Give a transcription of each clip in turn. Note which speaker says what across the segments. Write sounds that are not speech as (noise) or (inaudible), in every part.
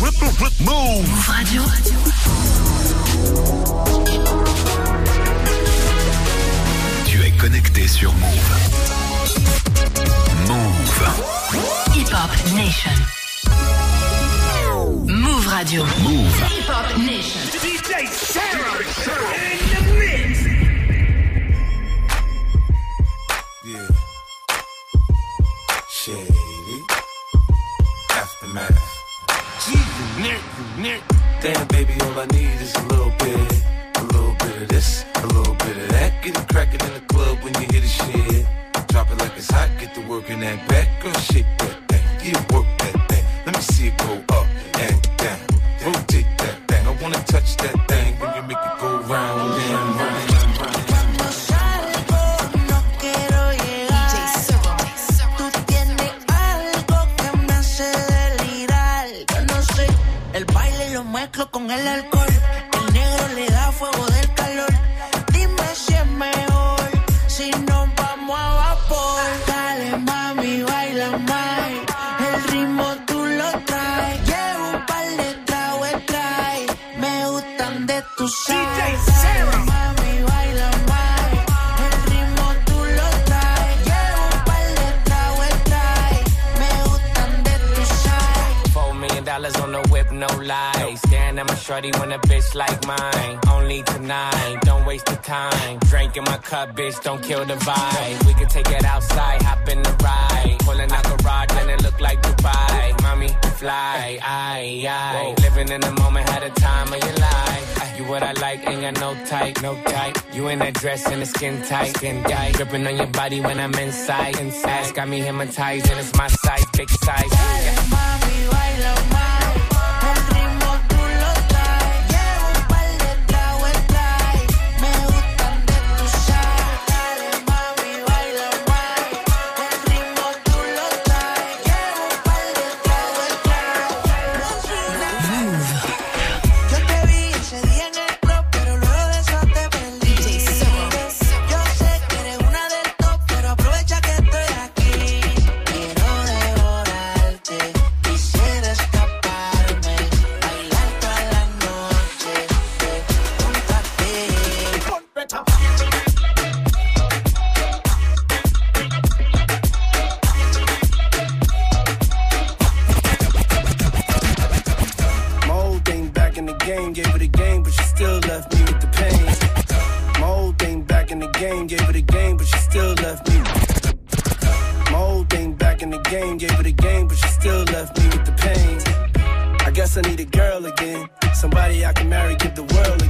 Speaker 1: Move Radio.
Speaker 2: Tu es connecté sur Move. Move.
Speaker 1: Hip Hop Nation. Move Radio.
Speaker 2: Move.
Speaker 1: Hip Hop Nation.
Speaker 3: DJ Sarah in the mix.
Speaker 4: working that back, girl, shake that thing. Yeah, work that thing. Let me see it go up and down. Rotate that thing. I wanna touch that thing when you make it go round and round.
Speaker 5: El baile lo mezclo con el alcohol
Speaker 6: at my shorty when a bitch like mine. Only tonight, don't waste the time. Drink in my cup, bitch, don't kill the vibe. We can take it outside, hop in the ride. Pulling out garage and it look like Dubai. Mommy, fly, I, I, Living in the moment, had a time of your life. Ah, you what I like, ain't got no type, no type. You in that dress and the skin tight, skin tight. Dripping on your body when I'm inside. Inside, got me hypnotized and it's my size, big size. Yeah.
Speaker 7: Mommy, why love still left me. My old thing back in the game, gave it a game, but she still left me with the pain. I guess I need a girl again, somebody I can marry, give the world again.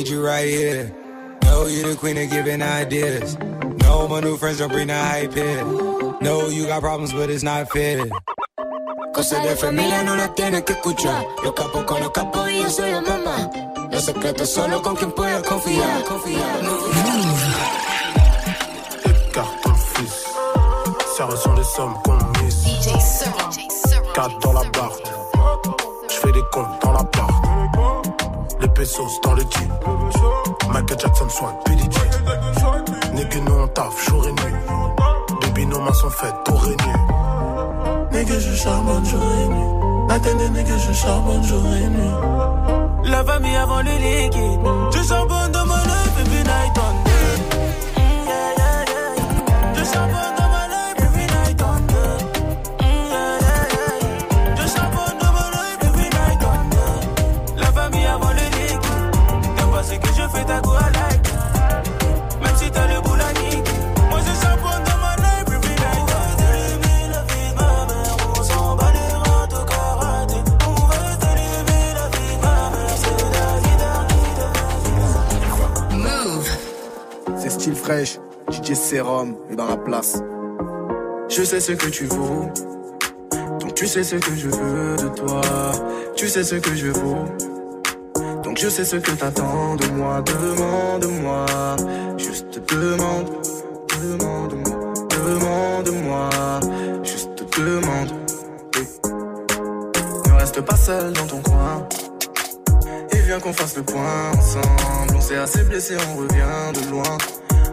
Speaker 8: Need you right here. Know you the queen of giving ideas. No, my new friends don't bring the hype here. No, you got problems, but it's not fair. Cosas de familia no las tienes que escuchar. Los capos con los capos y yo soy la mamá. Los secretos solo con quien puedas confiar. confiar.
Speaker 9: Écarte-fils. Serre sur les sommes qu'on mise.
Speaker 4: DJ Serum.
Speaker 9: 4 dans la barre. Je fais des comptes dans la part. Les pesos dans le jean. Michael Jackson soigne PDG. Nigga, nous on taffe jour et nuit. Baby, nos mains sont faites pour régner. Nigga, je charbonne jour et nuit. Attendez, nigga, je charbonne jour et nuit.
Speaker 10: La famille avant le liquide. Je charbonne dans
Speaker 11: fraîche, DJ Serum dans la place. Je sais ce que tu vaux, donc tu sais ce que je veux de toi. Tu sais ce que je vaux, donc je sais ce que t'attends de moi. Demande-moi, juste demande, demande-moi, demande-moi, juste demande. Ne reste pas seul dans ton coin. Et viens qu'on fasse le point ensemble. On s'est assez blessé, on revient de loin.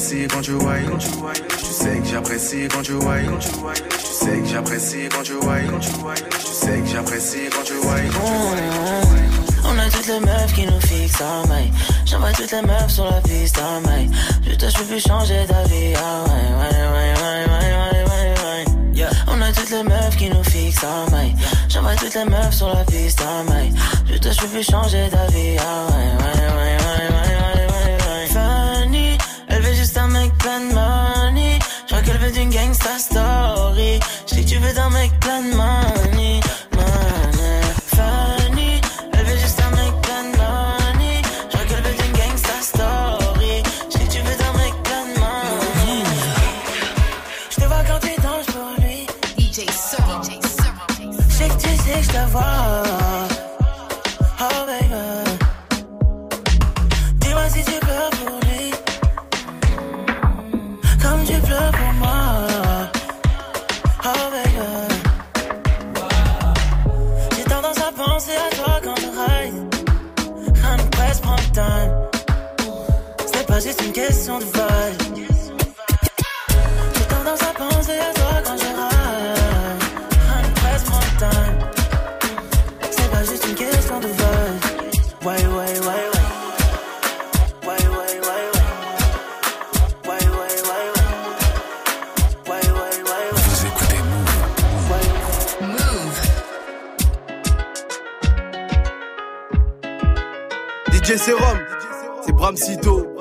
Speaker 11: J'apprécie quand tu whine. Tu sais que j'apprécie quand tu whine. Tu sais que j'apprécie quand tu whine. Tu sais que j'apprécie quand tu whine.
Speaker 10: On a toutes les meufs qui nous fixent à maille. J'envoie toutes les meufs sur la piste à maille. Je te peux plus changer ta vie. Ah ouais, ouais, ouais, ouais, ouais, ouais, ouais, ouais. Yeah. On a toutes les meufs qui nous fixent à maille. J'envoie toutes les meufs sur la piste à maille. Je te peux plus changer ta vie. Ah ouais, ouais, ouais, plein de money. Je crois qu'elle veut d'une gangsta story. Je dis que tu veux d'un mec plein de money. money. Fanny, elle veut juste un mec plein de money. Je crois qu'elle veut d'une gangsta story. Je dis que tu veux d'un mec plein de money. Je te vois quand tu danses pour lui.
Speaker 4: DJ Serum.
Speaker 10: Je sais que tu sais que je te vois.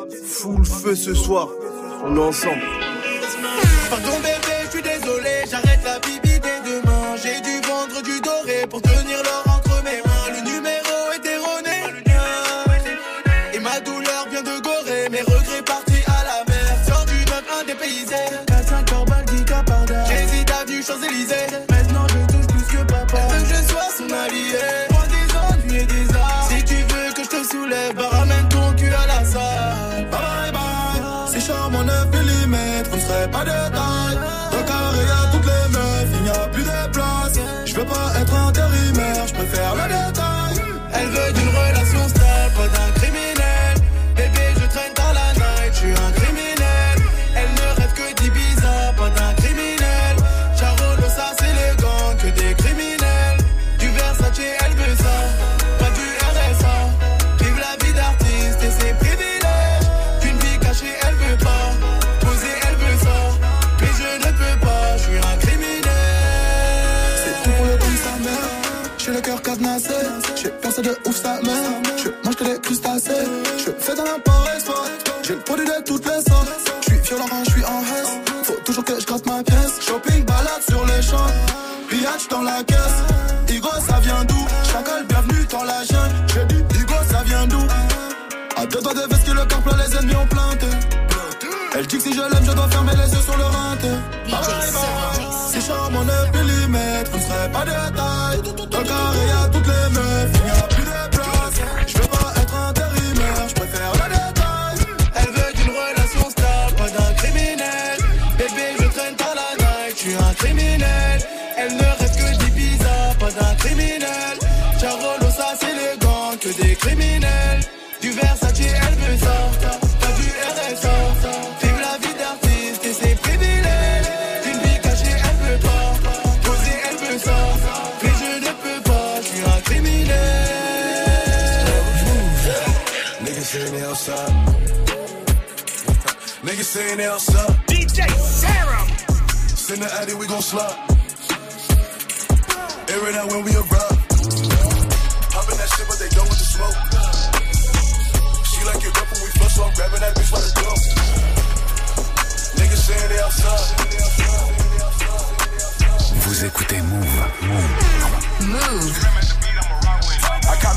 Speaker 12: Full feu ce soir. On est ensemble.
Speaker 13: Pardon bébé, je suis désolé, j'arrête Toutes les sortes. Je suis violent quand je suis en hesse. Faut toujours que je gratte ma pièce. Shopping, balade sur les champs. Pillage dans la caisse. Igo, ça vient d'où? Chacal, bienvenue dans la jungle. J'ai dit, Igo, ça vient d'où? À deux doigts de veste que le corps plein, les ennemis ont planté. Elle dit que si je l'aime, je dois fermer les yeux sur le. Bye bye. Si charmant 9 mm, on ne serait pas de taille. Dans le carré, y'a toutes les meufs, que des criminels. Du Versace, elle veut ça, pas du RSA. Vive la vie d'artiste et ses privilèges. D'une vie cachée, elle veut pas. Poser, elle veut ça. Mais je ne peux pas, je suis un criminel.
Speaker 14: Niggas saying they outside. Niggas saying they outside.
Speaker 9: DJ Serum.
Speaker 14: Send the addy, we gon' slide. Air it out when we arrive. So I'm grabbing that bitch by the throat. Niggas saying they outside.
Speaker 1: Vous écoutez Move.
Speaker 4: Move.
Speaker 15: Caught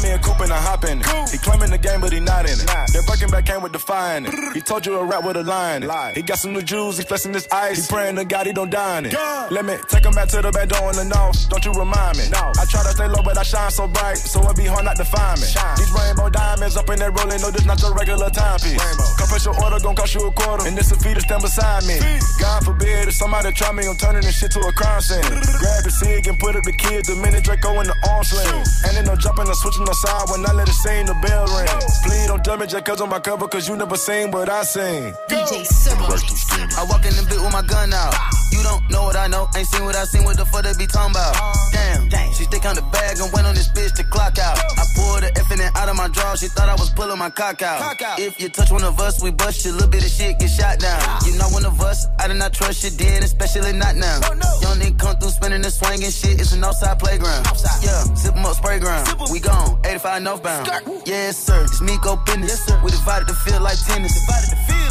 Speaker 15: me a coupe and I hop in it. He claiming the game, but he not in it. That Birkin back came with defying it. He told you a rap with a line. He got some new jewels, he flexing his ice. He praying to God he don't die in it. Let me take him back to the back door in the north. Don't you remind me? I try to stay low, but I shine so bright, so it be hard not to find me. These rainbow diamonds up in that rolling, no, this not your regular timepiece. Confess your order, gon' cost you a quarter, and this a fee to stand beside me. God forbid if somebody try me, I'm turning this shit to a crime scene. (laughs) Grab the cig and put up the kid, the minute Draco in the arm sling. And then no jumping or switching the side when I let it sing, the bell ring. Please don't judge me just cause on my cover, cause you never seen what I sing.
Speaker 4: DJ Serom.
Speaker 16: I walk in the bit with my gun out. You don't know what I know, ain't seen what I seen, what the fuck they be talking about. Damn, she stick on the bag and went on this bitch to clock out. I pulled the effing out of my drawer, she thought I was pulling my cock out. If you touch one of us, we bust you, little bit of shit get shot down. You know one of us, I did not trust you then, especially not now. Oh, Young nigga come through spinning and swinging shit, it's an outside playground. Yeah, zip 'em up, spray ground. We gone, 85 northbound. Yes, sir, it's me go business. We divided the field like tennis.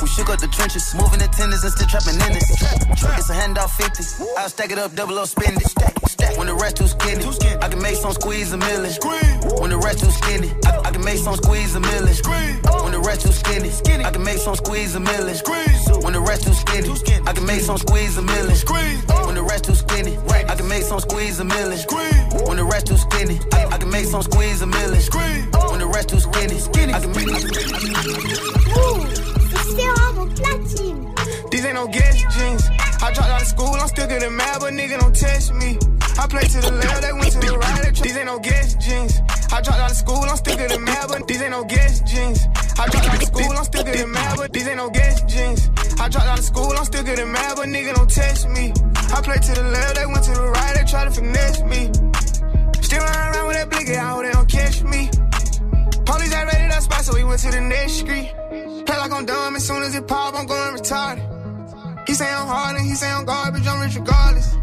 Speaker 16: We shook up the trenches, moving the tennis and still trapping in it. It's a handout 50. I'll stack it up, double up, spend it. Stack, stack. When the rest too skinny, I can make some squeeze a million. When the rest too skinny, I, I can make some squeeze a million. When the rest too skinny, I can make some squeeze a million. When the rest too skinny, I can make some squeeze a million. When the rest too skinny, I can make some squeeze a million. When the rest too skinny, I, I can make some squeeze a million. When the rest too skinny, I can make.
Speaker 13: These ain't no guess jeans. I dropped out of school, I'm still getting mad, but nigga don't test me. I play to the left, they went to the right. These ain't no guess jeans. I dropped out of school, I'm still getting mad, but these ain't no guess jeans. I dropped out of school, I'm still getting mad, but these ain't no guess jeans. I dropped out of school, I'm still getting mad, but nigga don't test me. I play to the left, they went to the right, they try to finesse me. Still running around with that blicky, I hope they don't catch me. Police ready that spot, so we went to the next street. Play like I'm dumb, as soon as it pop, I'm going retarded. He say I'm hard and he say I'm garbage, I'm rich regardless.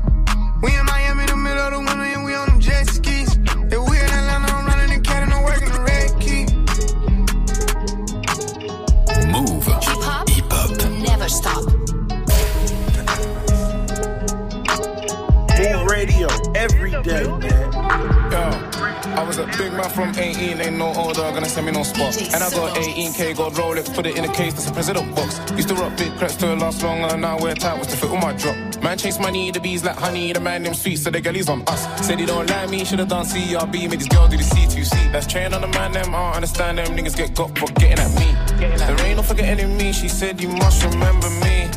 Speaker 13: We in Miami, the middle of the winter, and we on them jet skis. If we in Atlanta, I'm running the cat and I'm working the red key. Move. Hip hop. Hip hop.
Speaker 1: Never stop.
Speaker 11: Move radio every day, man.
Speaker 17: I was a big man from 18, ain't no older, gonna send me no spot. And I got 18k, got Rolex, put it in a case, that's a president box. Used to rock big crepes to last longer, now wear tight was to fit all my drop. Man chase money, the bees like honey, the man them sweet, so the girlies on us. Said he don't like me, should've done CRB, made these girls do the C2C. That's train on the man, them, I don't understand them, niggas get got for getting at me. There ain't no forgetting in me, she said you must remember me.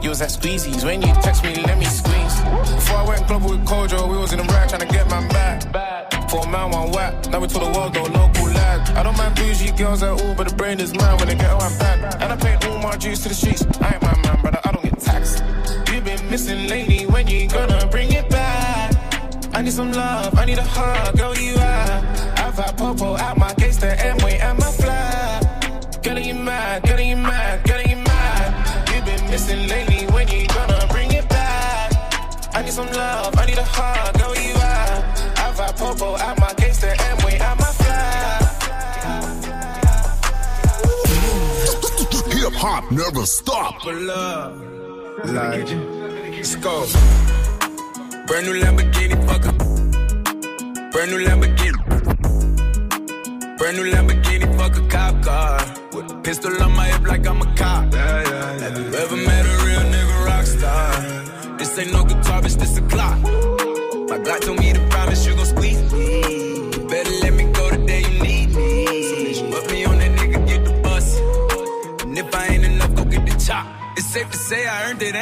Speaker 17: You was at squeezies when you text me, let me squeeze. Before I went global with Kojo, we was in the rag trying to get man back. For a man, one whack. Now we to the world, though, local lag. I don't mind bougie girls at all, but the brain is mine when they get on back. And I pay all my dues to the streets. I ain't my man, brother, I don't get taxed. You've been missing lately, when you gonna bring it back? I need some love, I need a hug, girl, you are. I've had Popo out my case, the M-way and my fly. Girl, you mad, girl, you mad, girl, you mad. You've been missing lately, when you gonna bring it back? I need some love, I need a hug, girl, you are. I've had Popo out my case, the M-way my fly.
Speaker 18: Hip hop never stop.
Speaker 19: Like, let's go. Brand new Lamborghini, fucker. Brand new Lamborghini. Brand new Lamborghini, fuck a cop car. With a pistol on my hip like I'm a cop. Yeah, yeah, yeah. Have you ever met a real nigga rock star? This ain't no guitar, bitch, this a clock. My God told me to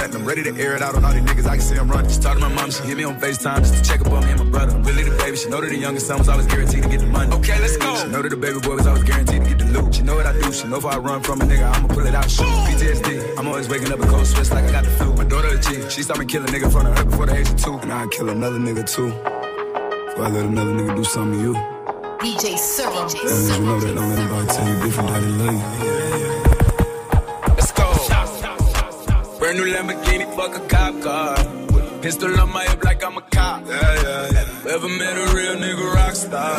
Speaker 17: For nothing, I'm ready to air it out on all these niggas. I can see them running. She talked to my mom, she hit me on FaceTime just to check up on me and my brother. Really the baby, she know that the youngest son was always guaranteed to get the money.
Speaker 19: Okay, let's go.
Speaker 17: She know that the baby boy was always guaranteed to get the loot. She know what I do, she know if I run from a nigga, I'ma pull it out. Shoot. PTSD, I'm always waking up in cold sweats like I got the flu. My daughter a G, she saw me kill a nigga in front of her before the age of two. And I'd kill another nigga too. Before I let another nigga do something to you.
Speaker 1: DJ Serom.
Speaker 17: That means you know that, don't let nobody tell you different, that they love you.
Speaker 19: Brand new Lamborghini, fuck a cop car. With a pistol on my hip like I'm a cop. Yeah, yeah, yeah. Ever met a real nigga rock star?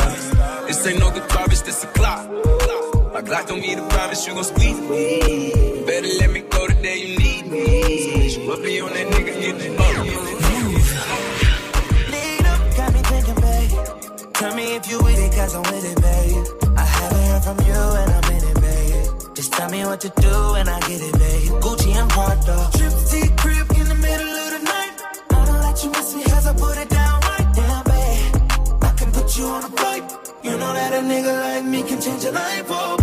Speaker 19: This ain't no guitar, bitch, this a clock. My Glock told me to promise you gon' squeeze me. Better let me go the day you need me. So bitch, put me on that nigga, get the ball.
Speaker 5: Lead up, got me thinking, babe. Tell me if you with it, cause I'm with it, babe. I haven't heard from you and I'm in it, babe. Just tell me what to do and I get it, babe. Gucci and Prada. Trip T crib in the middle of the night. I don't let you miss me as I put it down right now, babe. I can put you on a flight. You know that a nigga like me can change your life, oh,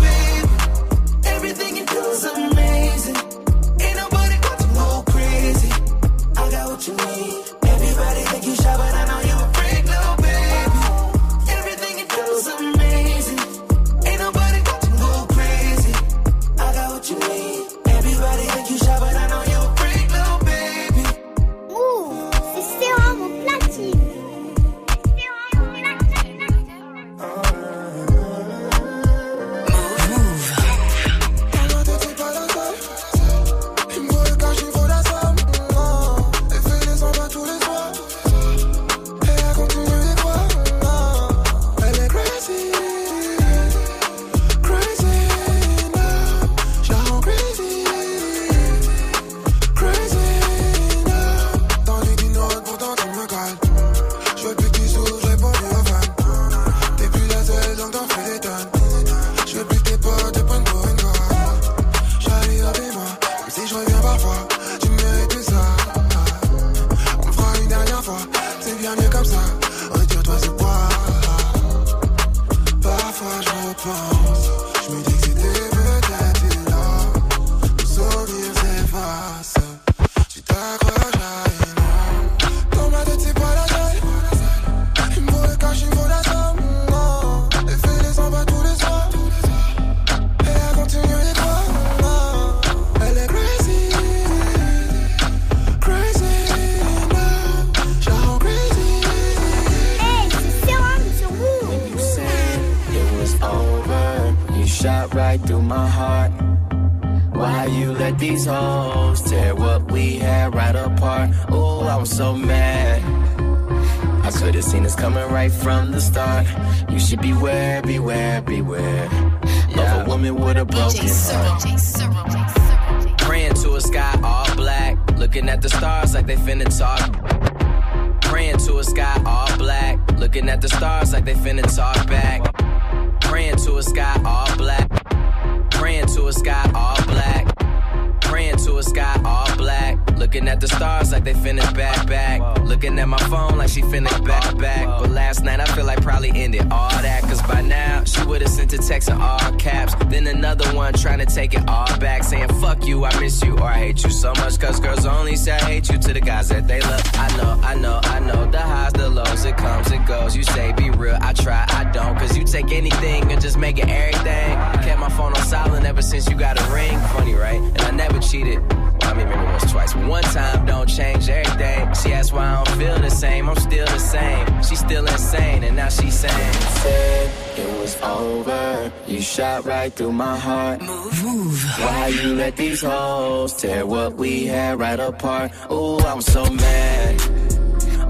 Speaker 20: Looking at the stars like they finna back back. Looking at my phone like she finna back back. But last night I feel like probably ended all that. Cause by now she would've sent a text in all caps. Then another one trying to take it all back. Saying fuck you, I miss you, or I hate you so much. Cause girls only say I hate you to the guys that they love. I know, I know, I know. The highs, the lows, it comes, it goes. You say be real, I try, I don't. Cause you take anything and just make it everything. I kept my phone on silent ever since you got a ring. Funny, right? And I never cheated. Well, I mean, maybe once, twice. One time don't change everything. She asked why I don't feel the same. I'm still the same. She's still insane, and now she's saying, Said it was over. You shot right through my heart. Move, move. Why you let these hoes tear what we had right apart? Ooh, I'm so mad.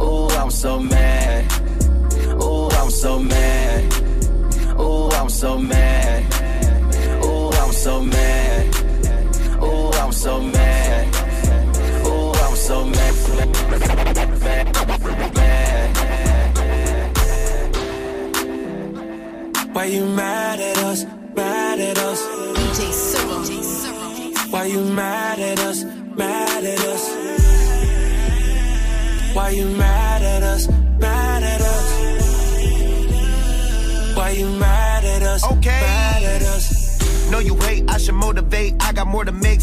Speaker 20: Ooh, I'm so mad. Ooh, I'm so mad. Ooh, I'm so mad.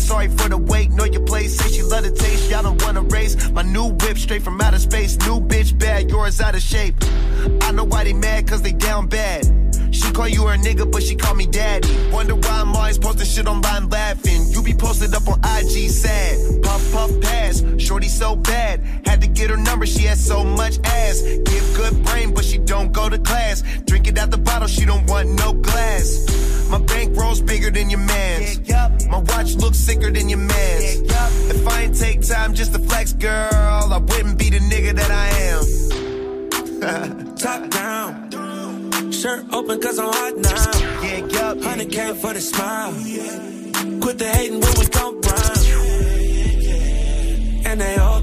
Speaker 21: Sorry for the wait. Know your place, say she love the taste. Y'all don't wanna race. My new whip straight from outer space. New bitch bad, yours out of shape. I know why they mad, cause they down bad. She call you her nigga, but she call me daddy. Wonder why I'm always posting shit online laughing. You be posted up on IG sad. Puff, puff, pass. Shorty so bad. Had to get her number, she has so much ass. Give good brain, but she don't go to class. Drink it out the bottle, she don't want no glass. My bankroll's bigger than your man's. My watch looks sicker than your man's. If I ain't take time just to flex, girl, I wouldn't be the nigga that I am. (laughs)
Speaker 4: Top down. Shirt open cause I'm hot now.
Speaker 21: Yeah, yup.
Speaker 4: 100k for the smile. Quit the hating when we come round. And they hope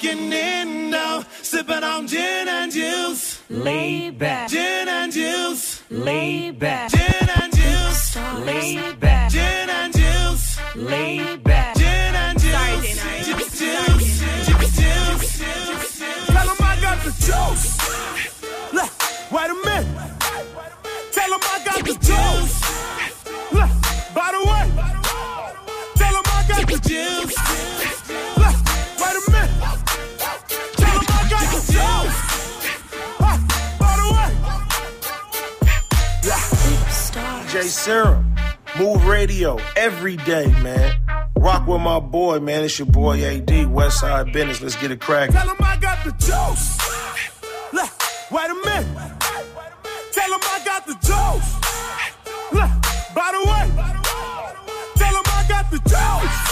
Speaker 22: smoking in now, sipping on gin and juice.
Speaker 13: Lay back,
Speaker 22: Gin and juice.
Speaker 13: lay back,
Speaker 21: Serom, Move Radio, every day, man. Rock with my boy, man. It's your boy AD, Westside Business. Let's get it cracking.
Speaker 22: Tell 'em I got the juice. Look, wait a minute. Tell 'em I got the juice. Look, by the way. Tell 'em I got the juice.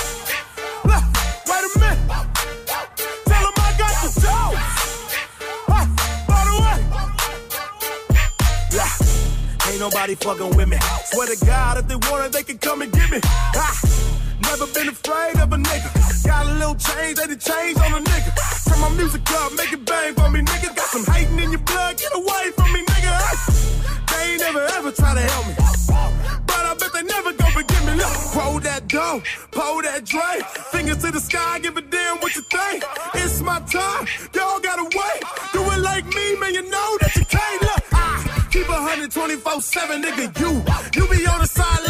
Speaker 22: Ain't nobody fucking with me. Swear to God, if they want it, they can come and get me. Ah. Never been afraid of a nigga. Got a little change, they done change on a nigga. Turn my music up, make it bang for me, nigga. Got some hating in your blood, get away from me, nigga. Hey. They ain't never ever try to help me. But I bet they never gonna forgive me. Look, roll that dough, pull that Dre. Fingers to the sky, give a damn what you think. It's my time, y'all gotta wait. A 124 7, nigga. You, you be on the sideline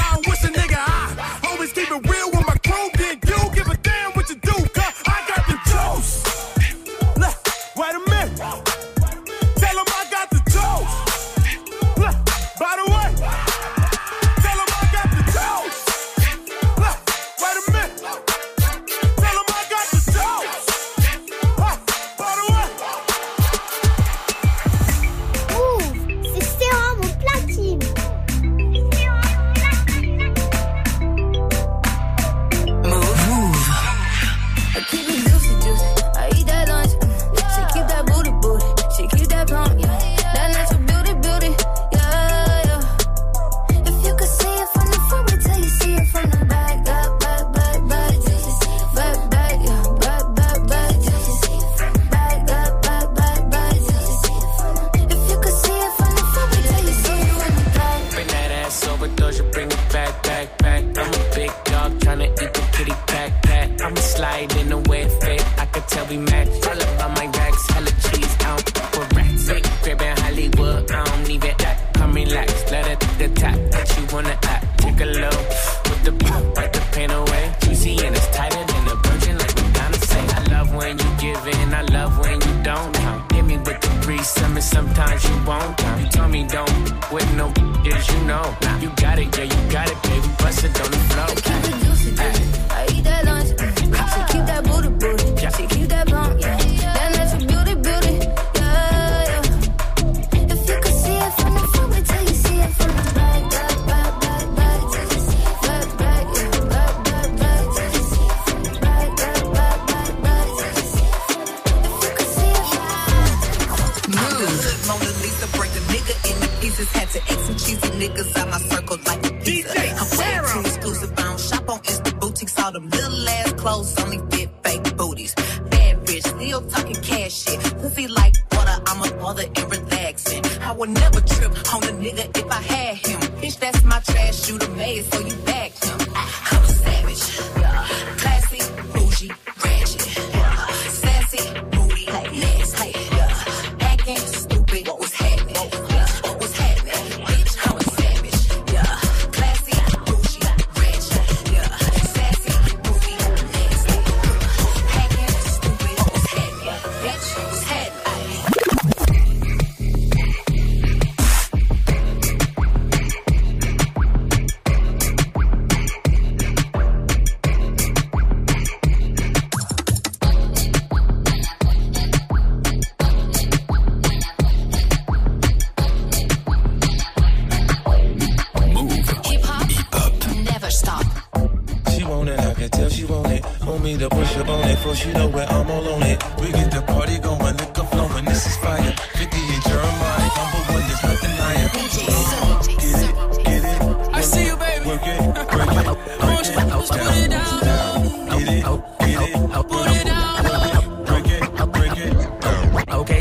Speaker 3: know. You got it, yeah, you got it, baby. Bust it on the floor.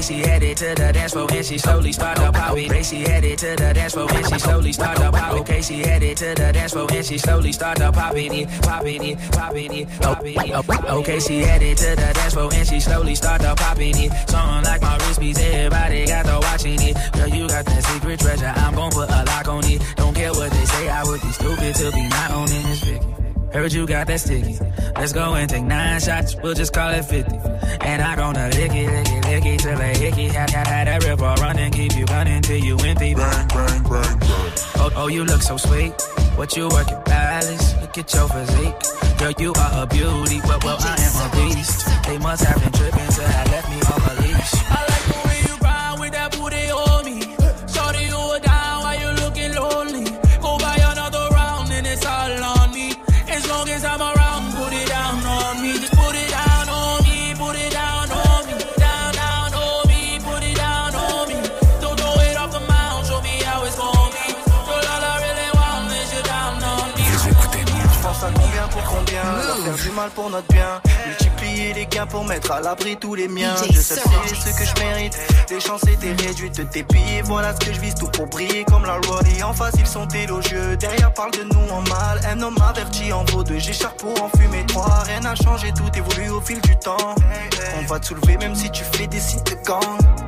Speaker 23: She
Speaker 24: headed to the dance floor and she slowly start to pop it. Okay, she headed to the dance floor and she slowly start to pop it. Okay, she headed to the dance floor and she slowly start to pop it, pop it, pop it, pop it. Okay, she headed to the dance floor and she slowly start to pop it. Something like my wrist piece, everybody got to watching it. Girl, you got that secret treasure, I'm gon' put a lock on it. Don't care what they say, I would be stupid to be not owning this Vicky. Heard you got that sticky. Let's go and take nine shots, we'll just call it 50. And I'm gonna lick it, lick it, lick it till it hickey. Had, had, had that river running, keep you running till you empty. Bang, bang, bang, bang. Oh, oh, you look so sweet. What you working balance? Look at your physique. Girl, you are a beauty, but well, I am a beast. They must have been tripping till I left me off a leash.
Speaker 13: Faire du mal pour notre bien. Multiplier les gains pour mettre à l'abri tous les miens. Je sais ce que je mérite. Les chances étaient réduites de pillés Voilà ce que je vise tout pour briller comme la loi. Et en face ils sont élogieux. Derrière parle de nous en mal. Un homme averti en vaut deux. J'écharpe pour en fumer trois. Rien n'a changé tout évolue au fil du temps. On va te soulever même si tu fais des sites de gang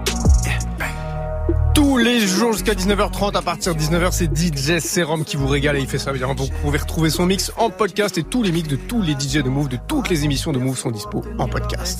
Speaker 25: Tous les jours jusqu'à 19h30, à partir de 19h, c'est DJ Serum qui vous régale et il fait ça bien. Vous pouvez retrouver son mix en podcast et tous les mix de tous les DJ de Move, de toutes les émissions de Move sont dispo en podcast.